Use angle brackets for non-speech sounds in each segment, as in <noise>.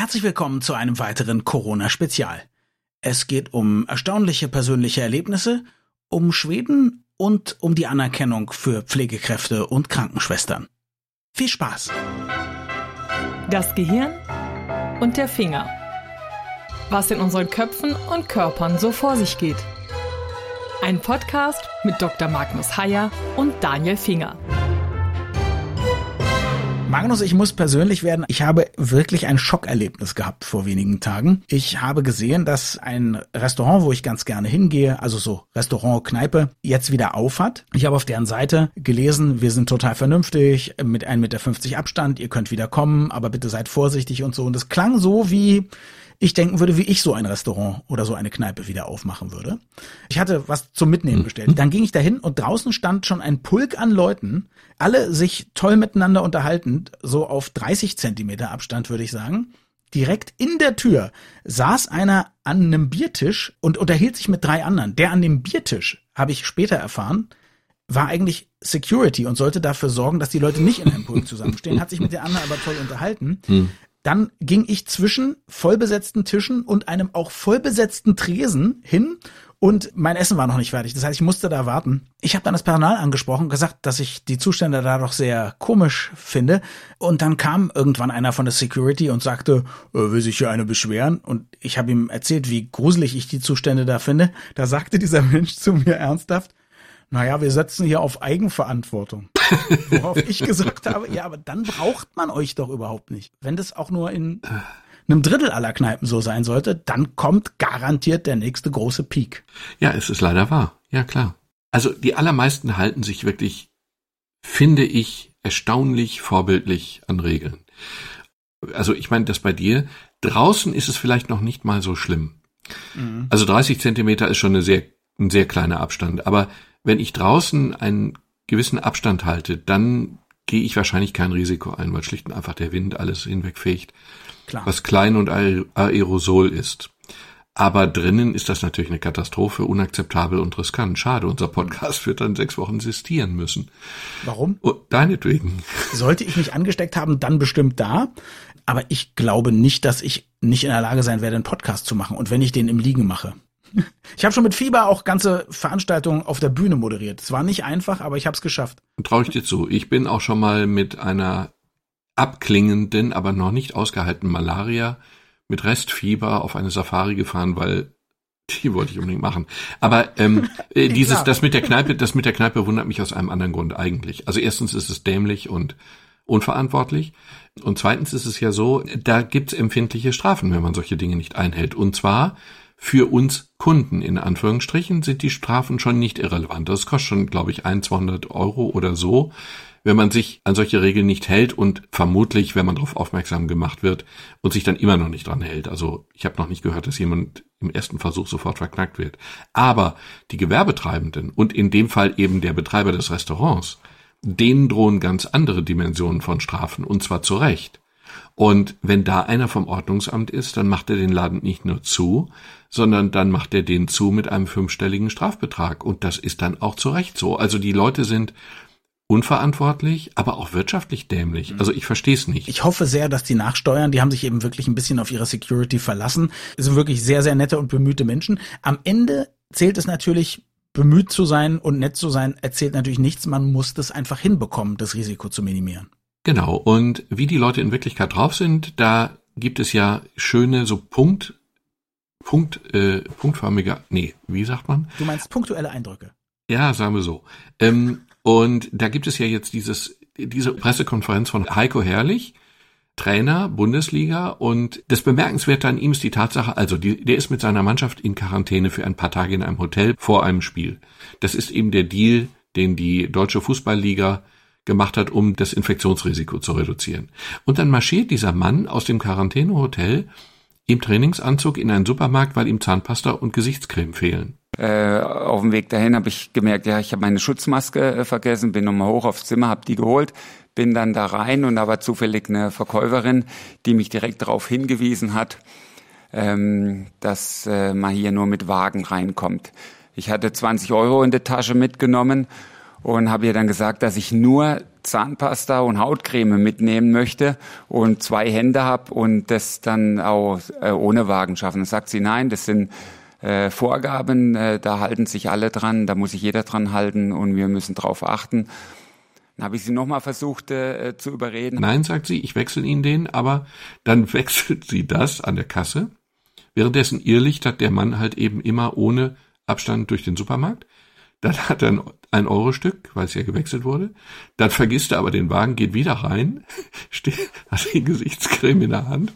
Herzlich willkommen zu einem weiteren Corona-Spezial. Es geht um erstaunliche persönliche Erlebnisse, um Schweden und um die Anerkennung für Pflegekräfte und Krankenschwestern. Viel Spaß! Das Gehirn und der Finger. Was in unseren Köpfen und Körpern so vor sich geht. Ein Podcast mit Dr. Magnus Heyer und Daniel Finger. Magnus, ich muss persönlich werden. Ich habe wirklich ein Schockerlebnis gehabt vor wenigen Tagen. Ich habe gesehen, dass ein Restaurant, wo ich ganz gerne hingehe, also so Restaurant, Kneipe, jetzt wieder aufhat. Ich habe auf deren Seite gelesen, wir sind total vernünftig, mit 1,50 Meter Abstand, ihr könnt wieder kommen, aber bitte seid vorsichtig und so. Und es klang so wie, ich denken würde, wie ich so ein Restaurant oder so eine Kneipe wieder aufmachen würde. Ich hatte was zum Mitnehmen bestellt. Dann ging ich dahin und draußen stand schon ein Pulk an Leuten, alle sich toll miteinander unterhaltend, so auf 30 Zentimeter Abstand würde ich sagen. Direkt in der Tür saß einer an einem Biertisch und unterhielt sich mit drei anderen. Der an dem Biertisch, habe ich später erfahren, war eigentlich Security und sollte dafür sorgen, dass die Leute nicht in einem Pulk <laughs> zusammenstehen, hat sich mit der anderen aber toll unterhalten. Hm. Dann ging ich zwischen vollbesetzten Tischen und einem auch vollbesetzten Tresen hin und mein Essen war noch nicht fertig. Das heißt, ich musste da warten. Ich habe dann das Personal angesprochen und gesagt, dass ich die Zustände da doch sehr komisch finde. Und dann kam irgendwann einer von der Security und sagte, äh, will sich hier eine beschweren? Und ich habe ihm erzählt, wie gruselig ich die Zustände da finde. Da sagte dieser <laughs> Mensch zu mir ernsthaft, naja, wir setzen hier auf Eigenverantwortung. Worauf ich gesagt habe, ja, aber dann braucht man euch doch überhaupt nicht. Wenn das auch nur in einem Drittel aller Kneipen so sein sollte, dann kommt garantiert der nächste große Peak. Ja, es ist leider wahr. Ja, klar. Also die allermeisten halten sich wirklich, finde ich, erstaunlich vorbildlich an Regeln. Also ich meine, das bei dir, draußen ist es vielleicht noch nicht mal so schlimm. Mhm. Also 30 Zentimeter ist schon eine sehr, ein sehr kleiner Abstand. Aber wenn ich draußen einen gewissen Abstand halte, dann gehe ich wahrscheinlich kein Risiko ein, weil schlicht und einfach der Wind alles hinwegfegt, Klar. was klein und Aerosol ist. Aber drinnen ist das natürlich eine Katastrophe, unakzeptabel und riskant. Schade, unser Podcast wird dann sechs Wochen sistieren müssen. Warum? Oh, deinetwegen. Sollte ich mich angesteckt haben, dann bestimmt da. Aber ich glaube nicht, dass ich nicht in der Lage sein werde, einen Podcast zu machen. Und wenn ich den im Liegen mache. Ich habe schon mit Fieber auch ganze Veranstaltungen auf der Bühne moderiert. Es war nicht einfach, aber ich habe es geschafft. Traue ich dir zu. Ich bin auch schon mal mit einer abklingenden, aber noch nicht ausgehaltenen Malaria mit Restfieber auf eine Safari gefahren, weil die wollte ich unbedingt machen. Aber ähm, <laughs> äh, dieses, das mit der Kneipe, das mit der Kneipe wundert mich aus einem anderen Grund eigentlich. Also erstens ist es dämlich und unverantwortlich. Und zweitens ist es ja so, da gibt's empfindliche Strafen, wenn man solche Dinge nicht einhält. Und zwar für uns Kunden in Anführungsstrichen sind die Strafen schon nicht irrelevant. Das kostet schon, glaube ich, ein, 200 Euro oder so, wenn man sich an solche Regeln nicht hält und vermutlich, wenn man darauf aufmerksam gemacht wird und sich dann immer noch nicht dran hält. Also ich habe noch nicht gehört, dass jemand im ersten Versuch sofort verknackt wird. Aber die Gewerbetreibenden und in dem Fall eben der Betreiber des Restaurants, denen drohen ganz andere Dimensionen von Strafen und zwar zu Recht. Und wenn da einer vom Ordnungsamt ist, dann macht er den Laden nicht nur zu, sondern dann macht er den zu mit einem fünfstelligen Strafbetrag. Und das ist dann auch zu Recht so. Also die Leute sind unverantwortlich, aber auch wirtschaftlich dämlich. Also ich verstehe es nicht. Ich hoffe sehr, dass die nachsteuern. Die haben sich eben wirklich ein bisschen auf ihre Security verlassen. Das sind wirklich sehr, sehr nette und bemühte Menschen. Am Ende zählt es natürlich, bemüht zu sein und nett zu sein, erzählt natürlich nichts. Man muss das einfach hinbekommen, das Risiko zu minimieren. Genau. Und wie die Leute in Wirklichkeit drauf sind, da gibt es ja schöne so Punkt Punkt, äh, punktförmiger, nee, wie sagt man? Du meinst punktuelle Eindrücke. Ja, sagen wir so. Ähm, und da gibt es ja jetzt dieses, diese Pressekonferenz von Heiko Herrlich, Trainer Bundesliga und das Bemerkenswerte an ihm ist die Tatsache, also die, der ist mit seiner Mannschaft in Quarantäne für ein paar Tage in einem Hotel vor einem Spiel. Das ist eben der Deal, den die deutsche Fußballliga gemacht hat, um das Infektionsrisiko zu reduzieren. Und dann marschiert dieser Mann aus dem Quarantänehotel im Trainingsanzug in einen Supermarkt, weil ihm Zahnpasta und Gesichtscreme fehlen. Äh, auf dem Weg dahin habe ich gemerkt, ja, ich habe meine Schutzmaske äh, vergessen, bin nochmal hoch aufs Zimmer, habe die geholt, bin dann da rein und da war zufällig eine Verkäuferin, die mich direkt darauf hingewiesen hat, ähm, dass äh, man hier nur mit Wagen reinkommt. Ich hatte 20 Euro in der Tasche mitgenommen und habe ihr dann gesagt, dass ich nur Zahnpasta und Hautcreme mitnehmen möchte und zwei Hände habe und das dann auch äh, ohne Wagen schaffen. Dann sagt sie, nein, das sind äh, Vorgaben, äh, da halten sich alle dran, da muss sich jeder dran halten und wir müssen drauf achten. Dann habe ich sie nochmal versucht äh, zu überreden. Nein, sagt sie, ich wechsle Ihnen den, aber dann <laughs> wechselt sie das an der Kasse. Währenddessen irrlichtert der Mann halt eben immer ohne Abstand durch den Supermarkt. Dann hat er ein, Euro-Stück, weil es ja gewechselt wurde. Dann vergisst er aber den Wagen, geht wieder rein, <laughs> steht, hat die Gesichtscreme in der Hand.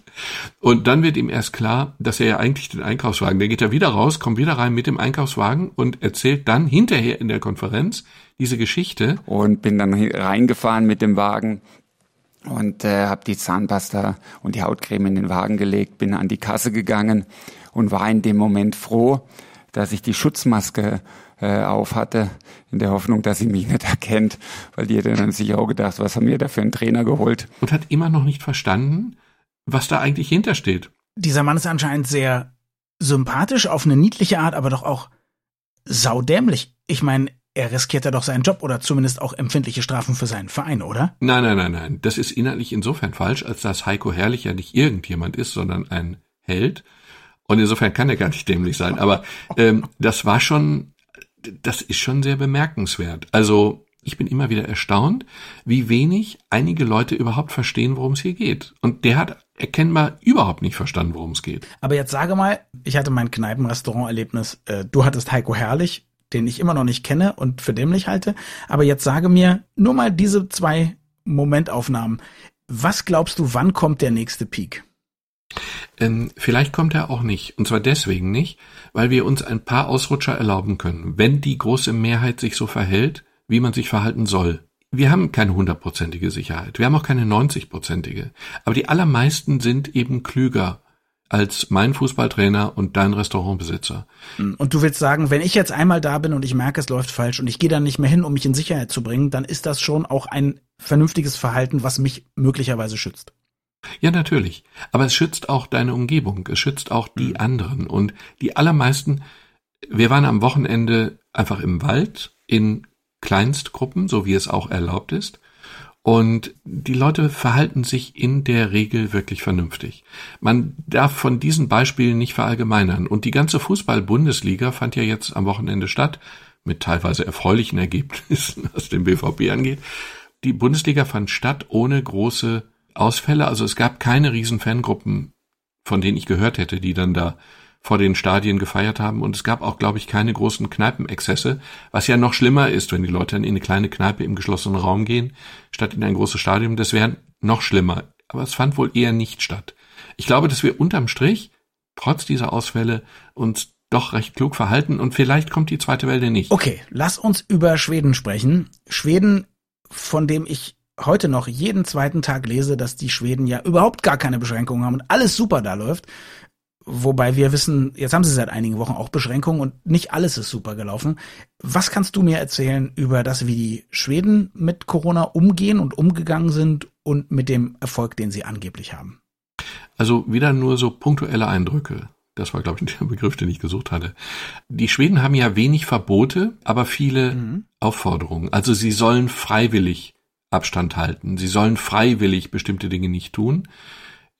Und dann wird ihm erst klar, dass er ja eigentlich den Einkaufswagen, der geht er wieder raus, kommt wieder rein mit dem Einkaufswagen und erzählt dann hinterher in der Konferenz diese Geschichte. Und bin dann reingefahren mit dem Wagen und äh, habe die Zahnpasta und die Hautcreme in den Wagen gelegt, bin an die Kasse gegangen und war in dem Moment froh, dass ich die Schutzmaske äh, auf hatte, in der Hoffnung, dass sie mich nicht erkennt, weil die hätte dann sich auch gedacht, was haben wir da für einen Trainer geholt. Und hat immer noch nicht verstanden, was da eigentlich hintersteht. Dieser Mann ist anscheinend sehr sympathisch auf eine niedliche Art, aber doch auch saudämlich. Ich meine, er riskiert ja doch seinen Job oder zumindest auch empfindliche Strafen für seinen Verein, oder? Nein, nein, nein, nein. Das ist inhaltlich insofern falsch, als dass Heiko Herrlich ja nicht irgendjemand ist, sondern ein Held. Und insofern kann er gar nicht dämlich sein. Aber ähm, das war schon, das ist schon sehr bemerkenswert. Also ich bin immer wieder erstaunt, wie wenig einige Leute überhaupt verstehen, worum es hier geht. Und der hat erkennbar überhaupt nicht verstanden, worum es geht. Aber jetzt sage mal, ich hatte mein Kneipenrestaurant-Erlebnis, äh, du hattest Heiko Herrlich, den ich immer noch nicht kenne und für dämlich halte. Aber jetzt sage mir nur mal diese zwei Momentaufnahmen. Was glaubst du, wann kommt der nächste Peak? Ähm, vielleicht kommt er auch nicht. Und zwar deswegen nicht, weil wir uns ein paar Ausrutscher erlauben können, wenn die große Mehrheit sich so verhält, wie man sich verhalten soll. Wir haben keine hundertprozentige Sicherheit. Wir haben auch keine neunzigprozentige. Aber die allermeisten sind eben klüger als mein Fußballtrainer und dein Restaurantbesitzer. Und du willst sagen, wenn ich jetzt einmal da bin und ich merke, es läuft falsch und ich gehe dann nicht mehr hin, um mich in Sicherheit zu bringen, dann ist das schon auch ein vernünftiges Verhalten, was mich möglicherweise schützt. Ja, natürlich. Aber es schützt auch deine Umgebung. Es schützt auch die mhm. anderen. Und die allermeisten, wir waren am Wochenende einfach im Wald in Kleinstgruppen, so wie es auch erlaubt ist. Und die Leute verhalten sich in der Regel wirklich vernünftig. Man darf von diesen Beispielen nicht verallgemeinern. Und die ganze Fußball-Bundesliga fand ja jetzt am Wochenende statt, mit teilweise erfreulichen Ergebnissen, <laughs> was den BVB angeht. Die Bundesliga fand statt ohne große Ausfälle. Also es gab keine riesen Fangruppen, von denen ich gehört hätte, die dann da vor den Stadien gefeiert haben. Und es gab auch, glaube ich, keine großen Kneipenexzesse, was ja noch schlimmer ist, wenn die Leute in eine kleine Kneipe im geschlossenen Raum gehen, statt in ein großes Stadion. Das wäre noch schlimmer. Aber es fand wohl eher nicht statt. Ich glaube, dass wir unterm Strich, trotz dieser Ausfälle, uns doch recht klug verhalten und vielleicht kommt die zweite Welle nicht. Okay, lass uns über Schweden sprechen. Schweden, von dem ich heute noch jeden zweiten Tag lese, dass die Schweden ja überhaupt gar keine Beschränkungen haben und alles super da läuft. Wobei wir wissen, jetzt haben sie seit einigen Wochen auch Beschränkungen und nicht alles ist super gelaufen. Was kannst du mir erzählen über das, wie die Schweden mit Corona umgehen und umgegangen sind und mit dem Erfolg, den sie angeblich haben? Also wieder nur so punktuelle Eindrücke. Das war, glaube ich, <laughs> der Begriff, den ich gesucht hatte. Die Schweden haben ja wenig Verbote, aber viele mhm. Aufforderungen. Also sie sollen freiwillig Abstand halten. Sie sollen freiwillig bestimmte Dinge nicht tun.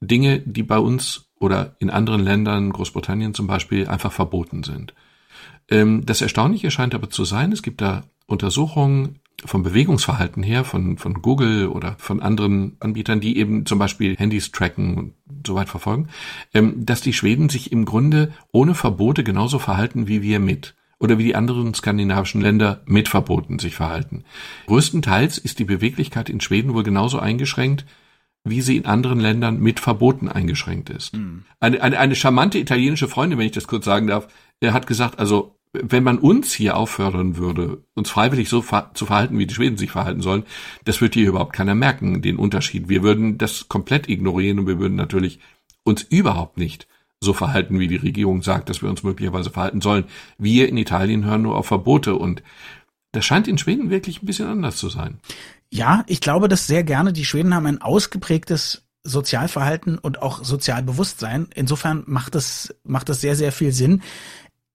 Dinge, die bei uns oder in anderen Ländern, Großbritannien zum Beispiel, einfach verboten sind. Ähm, das Erstaunliche scheint aber zu sein, es gibt da Untersuchungen vom Bewegungsverhalten her, von, von Google oder von anderen Anbietern, die eben zum Beispiel Handys tracken und so weit verfolgen, ähm, dass die Schweden sich im Grunde ohne Verbote genauso verhalten wie wir mit oder wie die anderen skandinavischen Länder mit Verboten sich verhalten. Größtenteils ist die Beweglichkeit in Schweden wohl genauso eingeschränkt wie sie in anderen Ländern mit Verboten eingeschränkt ist. Mhm. Eine, eine, eine charmante italienische Freundin, wenn ich das kurz sagen darf, er hat gesagt, also wenn man uns hier auffordern würde, uns freiwillig so ver zu verhalten, wie die Schweden sich verhalten sollen, das würde hier überhaupt keiner merken, den Unterschied. Wir würden das komplett ignorieren und wir würden natürlich uns überhaupt nicht so verhalten, wie die Regierung sagt, dass wir uns möglicherweise verhalten sollen. Wir in Italien hören nur auf Verbote und das scheint in Schweden wirklich ein bisschen anders zu sein. Ja, ich glaube das sehr gerne. Die Schweden haben ein ausgeprägtes Sozialverhalten und auch Sozialbewusstsein. Insofern macht es, macht es sehr, sehr viel Sinn.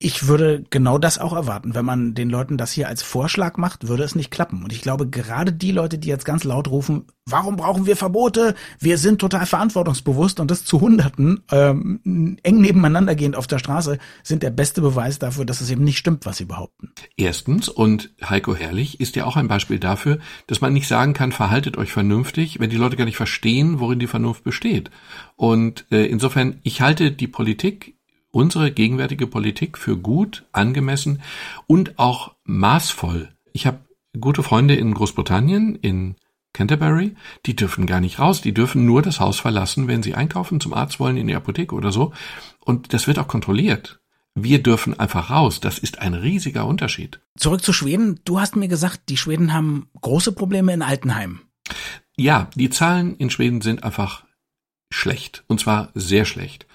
Ich würde genau das auch erwarten. Wenn man den Leuten das hier als Vorschlag macht, würde es nicht klappen. Und ich glaube, gerade die Leute, die jetzt ganz laut rufen, warum brauchen wir Verbote? Wir sind total verantwortungsbewusst und das zu Hunderten ähm, eng nebeneinander gehend auf der Straße, sind der beste Beweis dafür, dass es eben nicht stimmt, was sie behaupten. Erstens, und Heiko Herrlich ist ja auch ein Beispiel dafür, dass man nicht sagen kann, verhaltet euch vernünftig, wenn die Leute gar nicht verstehen, worin die Vernunft besteht. Und äh, insofern, ich halte die Politik unsere gegenwärtige Politik für gut, angemessen und auch maßvoll. Ich habe gute Freunde in Großbritannien, in Canterbury, die dürfen gar nicht raus, die dürfen nur das Haus verlassen, wenn sie einkaufen, zum Arzt wollen, in die Apotheke oder so. Und das wird auch kontrolliert. Wir dürfen einfach raus. Das ist ein riesiger Unterschied. Zurück zu Schweden. Du hast mir gesagt, die Schweden haben große Probleme in Altenheimen. Ja, die Zahlen in Schweden sind einfach schlecht. Und zwar sehr schlecht.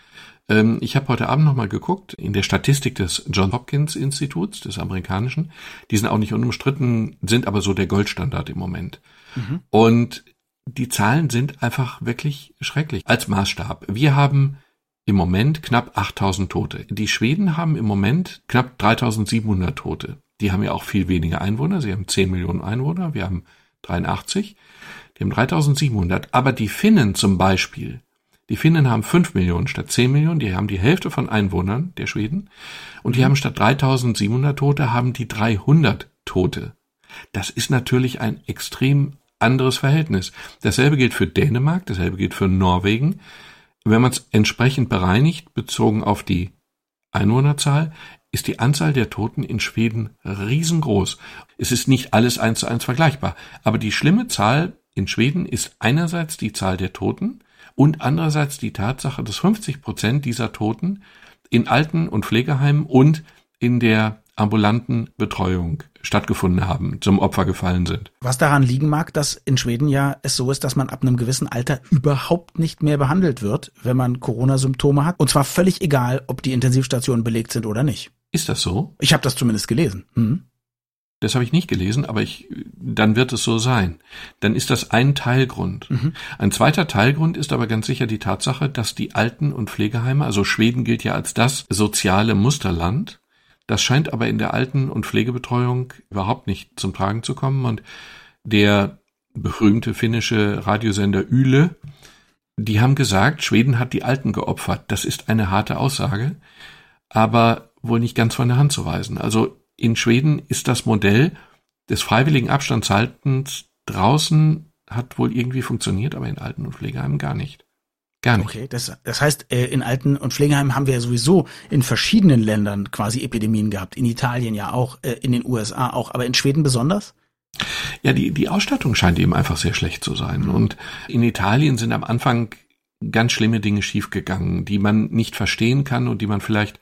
Ähm, ich habe heute Abend nochmal geguckt in der Statistik des John Hopkins Instituts, des amerikanischen. Die sind auch nicht unumstritten, sind aber so der Goldstandard im Moment. Mhm. Und die Zahlen sind einfach wirklich schrecklich als Maßstab. Wir haben im Moment knapp 8000 Tote. Die Schweden haben im Moment knapp 3700 Tote. Die haben ja auch viel weniger Einwohner. Sie haben 10 Millionen Einwohner. Wir haben 83. Die haben 3700. Aber die Finnen zum Beispiel, die Finnen haben 5 Millionen statt 10 Millionen, die haben die Hälfte von Einwohnern der Schweden und die haben statt 3700 Tote, haben die 300 Tote. Das ist natürlich ein extrem anderes Verhältnis. Dasselbe gilt für Dänemark, dasselbe gilt für Norwegen. Wenn man es entsprechend bereinigt, bezogen auf die Einwohnerzahl, ist die Anzahl der Toten in Schweden riesengroß. Es ist nicht alles eins zu eins vergleichbar, aber die schlimme Zahl in Schweden ist einerseits die Zahl der Toten und andererseits die Tatsache, dass 50 Prozent dieser Toten in Alten- und Pflegeheimen und in der ambulanten Betreuung stattgefunden haben, zum Opfer gefallen sind. Was daran liegen mag, dass in Schweden ja es so ist, dass man ab einem gewissen Alter überhaupt nicht mehr behandelt wird, wenn man Corona-Symptome hat. Und zwar völlig egal, ob die Intensivstationen belegt sind oder nicht. Ist das so? Ich habe das zumindest gelesen. Hm. Das habe ich nicht gelesen, aber ich, dann wird es so sein. Dann ist das ein Teilgrund. Mhm. Ein zweiter Teilgrund ist aber ganz sicher die Tatsache, dass die Alten- und Pflegeheime, also Schweden gilt ja als das soziale Musterland, das scheint aber in der Alten- und Pflegebetreuung überhaupt nicht zum Tragen zu kommen und der berühmte finnische Radiosender Yle, die haben gesagt, Schweden hat die Alten geopfert. Das ist eine harte Aussage, aber wohl nicht ganz von der Hand zu weisen. Also in Schweden ist das Modell des freiwilligen Abstandshaltens draußen hat wohl irgendwie funktioniert, aber in Alten- und Pflegeheimen gar nicht. Gar nicht. Okay, das, das heißt, äh, in Alten- und Pflegeheimen haben wir ja sowieso in verschiedenen Ländern quasi Epidemien gehabt. In Italien ja auch, äh, in den USA auch, aber in Schweden besonders? Ja, die, die Ausstattung scheint eben einfach sehr schlecht zu sein. Und in Italien sind am Anfang ganz schlimme Dinge schiefgegangen, die man nicht verstehen kann und die man vielleicht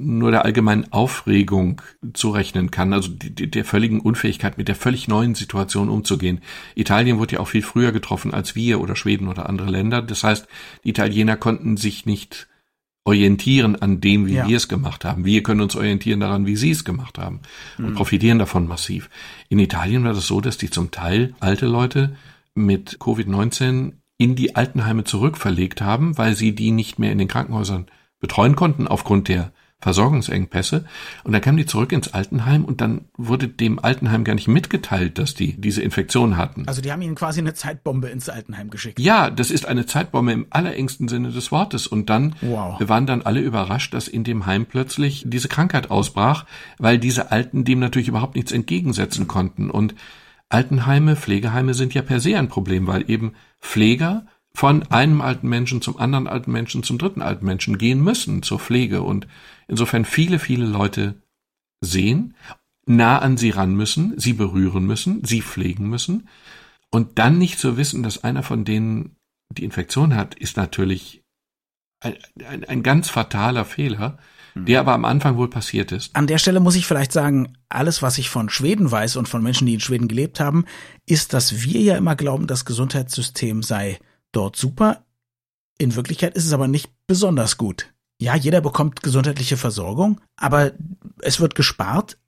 nur der allgemeinen Aufregung zurechnen kann, also die, der völligen Unfähigkeit, mit der völlig neuen Situation umzugehen. Italien wurde ja auch viel früher getroffen als wir oder Schweden oder andere Länder. Das heißt, die Italiener konnten sich nicht orientieren an dem, wie ja. wir es gemacht haben. Wir können uns orientieren daran, wie sie es gemacht haben und mhm. profitieren davon massiv. In Italien war das so, dass die zum Teil alte Leute mit Covid-19 in die Altenheime zurückverlegt haben, weil sie die nicht mehr in den Krankenhäusern betreuen konnten aufgrund der Versorgungsengpässe. Und dann kamen die zurück ins Altenheim und dann wurde dem Altenheim gar nicht mitgeteilt, dass die diese Infektion hatten. Also die haben ihnen quasi eine Zeitbombe ins Altenheim geschickt. Ja, das ist eine Zeitbombe im allerengsten Sinne des Wortes. Und dann wow. waren dann alle überrascht, dass in dem Heim plötzlich diese Krankheit ausbrach, weil diese Alten dem natürlich überhaupt nichts entgegensetzen konnten. Und Altenheime, Pflegeheime sind ja per se ein Problem, weil eben Pfleger von einem alten Menschen zum anderen alten Menschen zum dritten alten Menschen gehen müssen zur Pflege und insofern viele, viele Leute sehen, nah an sie ran müssen, sie berühren müssen, sie pflegen müssen und dann nicht zu wissen, dass einer von denen die Infektion hat, ist natürlich ein, ein, ein ganz fataler Fehler, hm. der aber am Anfang wohl passiert ist. An der Stelle muss ich vielleicht sagen, alles, was ich von Schweden weiß und von Menschen, die in Schweden gelebt haben, ist, dass wir ja immer glauben, das Gesundheitssystem sei dort super. In Wirklichkeit ist es aber nicht besonders gut. Ja, jeder bekommt gesundheitliche Versorgung, aber es wird gespart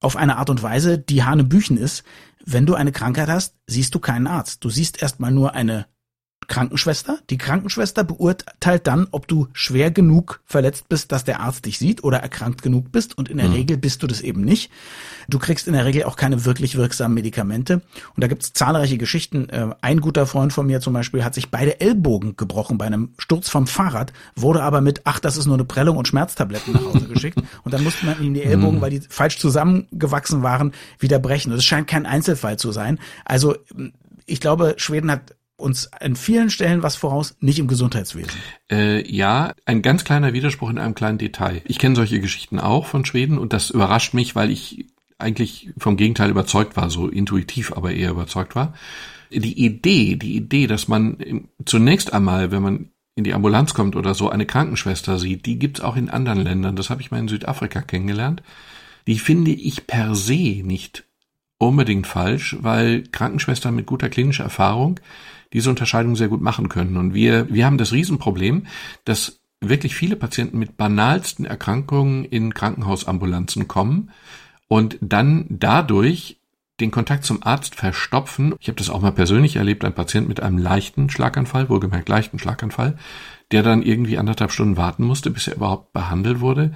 auf eine Art und Weise, die Hanebüchen ist. Wenn du eine Krankheit hast, siehst du keinen Arzt. Du siehst erstmal nur eine Krankenschwester. Die Krankenschwester beurteilt dann, ob du schwer genug verletzt bist, dass der Arzt dich sieht oder erkrankt genug bist. Und in der mhm. Regel bist du das eben nicht. Du kriegst in der Regel auch keine wirklich wirksamen Medikamente. Und da gibt es zahlreiche Geschichten. Äh, ein guter Freund von mir zum Beispiel hat sich beide Ellbogen gebrochen bei einem Sturz vom Fahrrad, wurde aber mit, ach, das ist nur eine Prellung und Schmerztabletten nach Hause geschickt. <laughs> Und dann musste man ihm die Ellbogen, mhm. weil die falsch zusammengewachsen waren, wieder brechen. Und es scheint kein Einzelfall zu sein. Also ich glaube, Schweden hat uns an vielen Stellen was voraus, nicht im Gesundheitswesen. Äh, ja, ein ganz kleiner Widerspruch in einem kleinen Detail. Ich kenne solche Geschichten auch von Schweden und das überrascht mich, weil ich eigentlich vom Gegenteil überzeugt war, so intuitiv aber eher überzeugt war. Die Idee, die Idee, dass man zunächst einmal, wenn man in die Ambulanz kommt oder so, eine Krankenschwester sieht, die gibt's auch in anderen Ländern. Das habe ich mal in Südafrika kennengelernt. Die finde ich per se nicht unbedingt falsch, weil Krankenschwestern mit guter klinischer Erfahrung diese Unterscheidung sehr gut machen können. Und wir, wir haben das Riesenproblem, dass wirklich viele Patienten mit banalsten Erkrankungen in Krankenhausambulanzen kommen und dann dadurch den Kontakt zum Arzt verstopfen. Ich habe das auch mal persönlich erlebt, ein Patient mit einem leichten Schlaganfall, wohlgemerkt leichten Schlaganfall, der dann irgendwie anderthalb Stunden warten musste, bis er überhaupt behandelt wurde.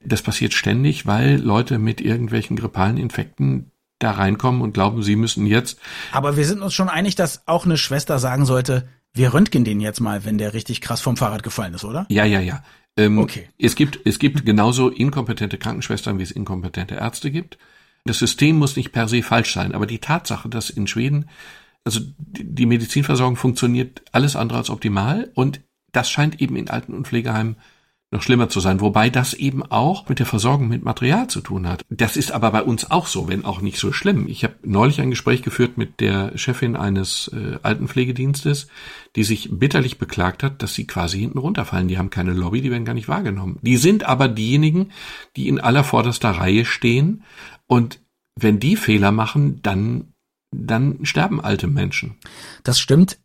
Das passiert ständig, weil Leute mit irgendwelchen grippalen Infekten da reinkommen und glauben, sie müssen jetzt. Aber wir sind uns schon einig, dass auch eine Schwester sagen sollte, wir röntgen den jetzt mal, wenn der richtig krass vom Fahrrad gefallen ist, oder? Ja, ja, ja. Ähm, okay. Es gibt, es gibt genauso inkompetente Krankenschwestern, wie es inkompetente Ärzte gibt. Das System muss nicht per se falsch sein, aber die Tatsache, dass in Schweden, also die Medizinversorgung funktioniert alles andere als optimal und das scheint eben in Alten- und Pflegeheimen noch schlimmer zu sein, wobei das eben auch mit der Versorgung mit Material zu tun hat. Das ist aber bei uns auch so, wenn auch nicht so schlimm. Ich habe neulich ein Gespräch geführt mit der Chefin eines äh, Altenpflegedienstes, die sich bitterlich beklagt hat, dass sie quasi hinten runterfallen. Die haben keine Lobby, die werden gar nicht wahrgenommen. Die sind aber diejenigen, die in aller vorderster Reihe stehen und wenn die Fehler machen, dann dann sterben alte Menschen. Das stimmt.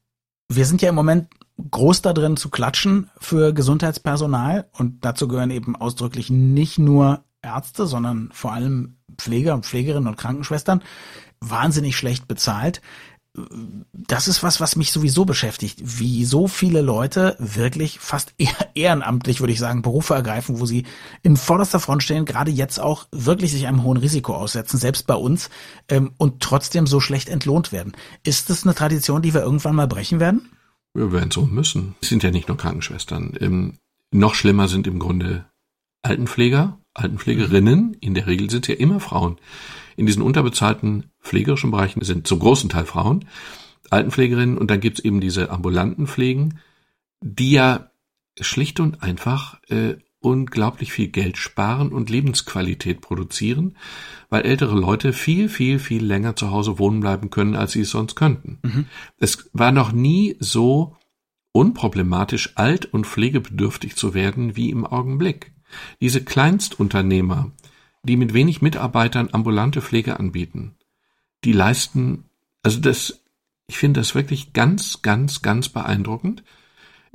Wir sind ja im Moment groß da drin zu klatschen für Gesundheitspersonal und dazu gehören eben ausdrücklich nicht nur Ärzte, sondern vor allem Pfleger und Pflegerinnen und Krankenschwestern, wahnsinnig schlecht bezahlt. Das ist was, was mich sowieso beschäftigt, wie so viele Leute wirklich fast <laughs> ehrenamtlich, würde ich sagen, Berufe ergreifen, wo sie in vorderster Front stehen, gerade jetzt auch wirklich sich einem hohen Risiko aussetzen, selbst bei uns, ähm, und trotzdem so schlecht entlohnt werden. Ist das eine Tradition, die wir irgendwann mal brechen werden? Wir werden so müssen. Es sind ja nicht nur Krankenschwestern. Ähm, noch schlimmer sind im Grunde Altenpfleger, Altenpflegerinnen. In der Regel sind es ja immer Frauen. In diesen unterbezahlten pflegerischen Bereichen sind zum großen Teil Frauen, Altenpflegerinnen und dann gibt's eben diese ambulanten Pflegen, die ja schlicht und einfach äh, unglaublich viel Geld sparen und Lebensqualität produzieren, weil ältere Leute viel, viel, viel länger zu Hause wohnen bleiben können, als sie es sonst könnten. Mhm. Es war noch nie so unproblematisch, alt und pflegebedürftig zu werden wie im Augenblick. Diese Kleinstunternehmer, die mit wenig Mitarbeitern ambulante Pflege anbieten, die leisten, also das, ich finde das wirklich ganz, ganz, ganz beeindruckend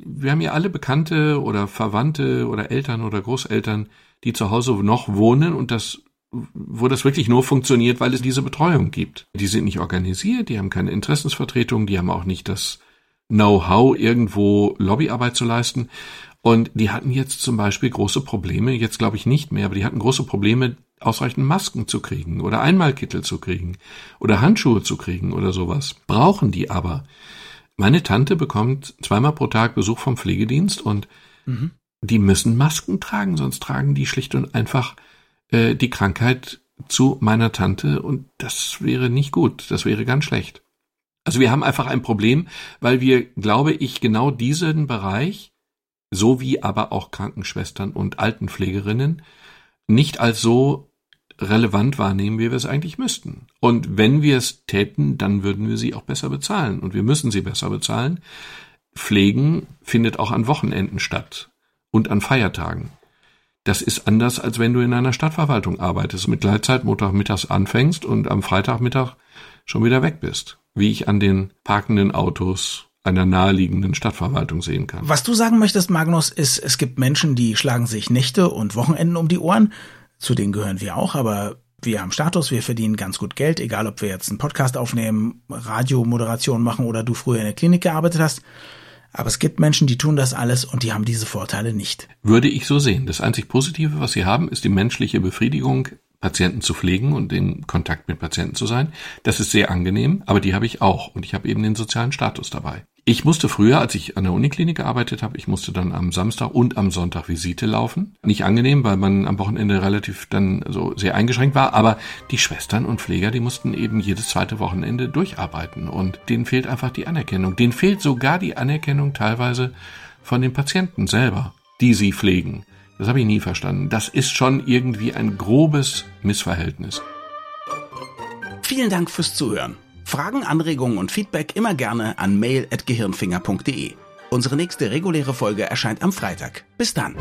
wir haben ja alle Bekannte oder Verwandte oder Eltern oder Großeltern, die zu Hause noch wohnen und das wo das wirklich nur funktioniert, weil es diese Betreuung gibt. Die sind nicht organisiert, die haben keine Interessensvertretung, die haben auch nicht das Know-how, irgendwo Lobbyarbeit zu leisten. Und die hatten jetzt zum Beispiel große Probleme, jetzt glaube ich nicht mehr, aber die hatten große Probleme, ausreichend Masken zu kriegen oder Einmalkittel zu kriegen oder Handschuhe zu kriegen oder sowas. Brauchen die aber. Meine Tante bekommt zweimal pro Tag Besuch vom Pflegedienst und mhm. die müssen Masken tragen, sonst tragen die schlicht und einfach äh, die Krankheit zu meiner Tante und das wäre nicht gut, das wäre ganz schlecht. Also wir haben einfach ein Problem, weil wir, glaube ich, genau diesen Bereich, so wie aber auch Krankenschwestern und Altenpflegerinnen, nicht als so relevant wahrnehmen, wie wir es eigentlich müssten. Und wenn wir es täten, dann würden wir sie auch besser bezahlen. Und wir müssen sie besser bezahlen. Pflegen findet auch an Wochenenden statt und an Feiertagen. Das ist anders, als wenn du in einer Stadtverwaltung arbeitest, mit Gleitzeit Montagmittags anfängst und am Freitagmittag schon wieder weg bist. Wie ich an den parkenden Autos einer naheliegenden Stadtverwaltung sehen kann. Was du sagen möchtest, Magnus, ist, es gibt Menschen, die schlagen sich Nächte und Wochenenden um die Ohren zu denen gehören wir auch, aber wir haben Status, wir verdienen ganz gut Geld, egal ob wir jetzt einen Podcast aufnehmen, Radiomoderation machen oder du früher in der Klinik gearbeitet hast. Aber es gibt Menschen, die tun das alles und die haben diese Vorteile nicht. Würde ich so sehen. Das einzig Positive, was sie haben, ist die menschliche Befriedigung, Patienten zu pflegen und in Kontakt mit Patienten zu sein. Das ist sehr angenehm, aber die habe ich auch und ich habe eben den sozialen Status dabei. Ich musste früher, als ich an der Uniklinik gearbeitet habe, ich musste dann am Samstag und am Sonntag Visite laufen. Nicht angenehm, weil man am Wochenende relativ dann so sehr eingeschränkt war, aber die Schwestern und Pfleger, die mussten eben jedes zweite Wochenende durcharbeiten und denen fehlt einfach die Anerkennung. Denen fehlt sogar die Anerkennung teilweise von den Patienten selber, die sie pflegen. Das habe ich nie verstanden. Das ist schon irgendwie ein grobes Missverhältnis. Vielen Dank fürs Zuhören. Fragen, Anregungen und Feedback immer gerne an mail.gehirnfinger.de. Unsere nächste reguläre Folge erscheint am Freitag. Bis dann.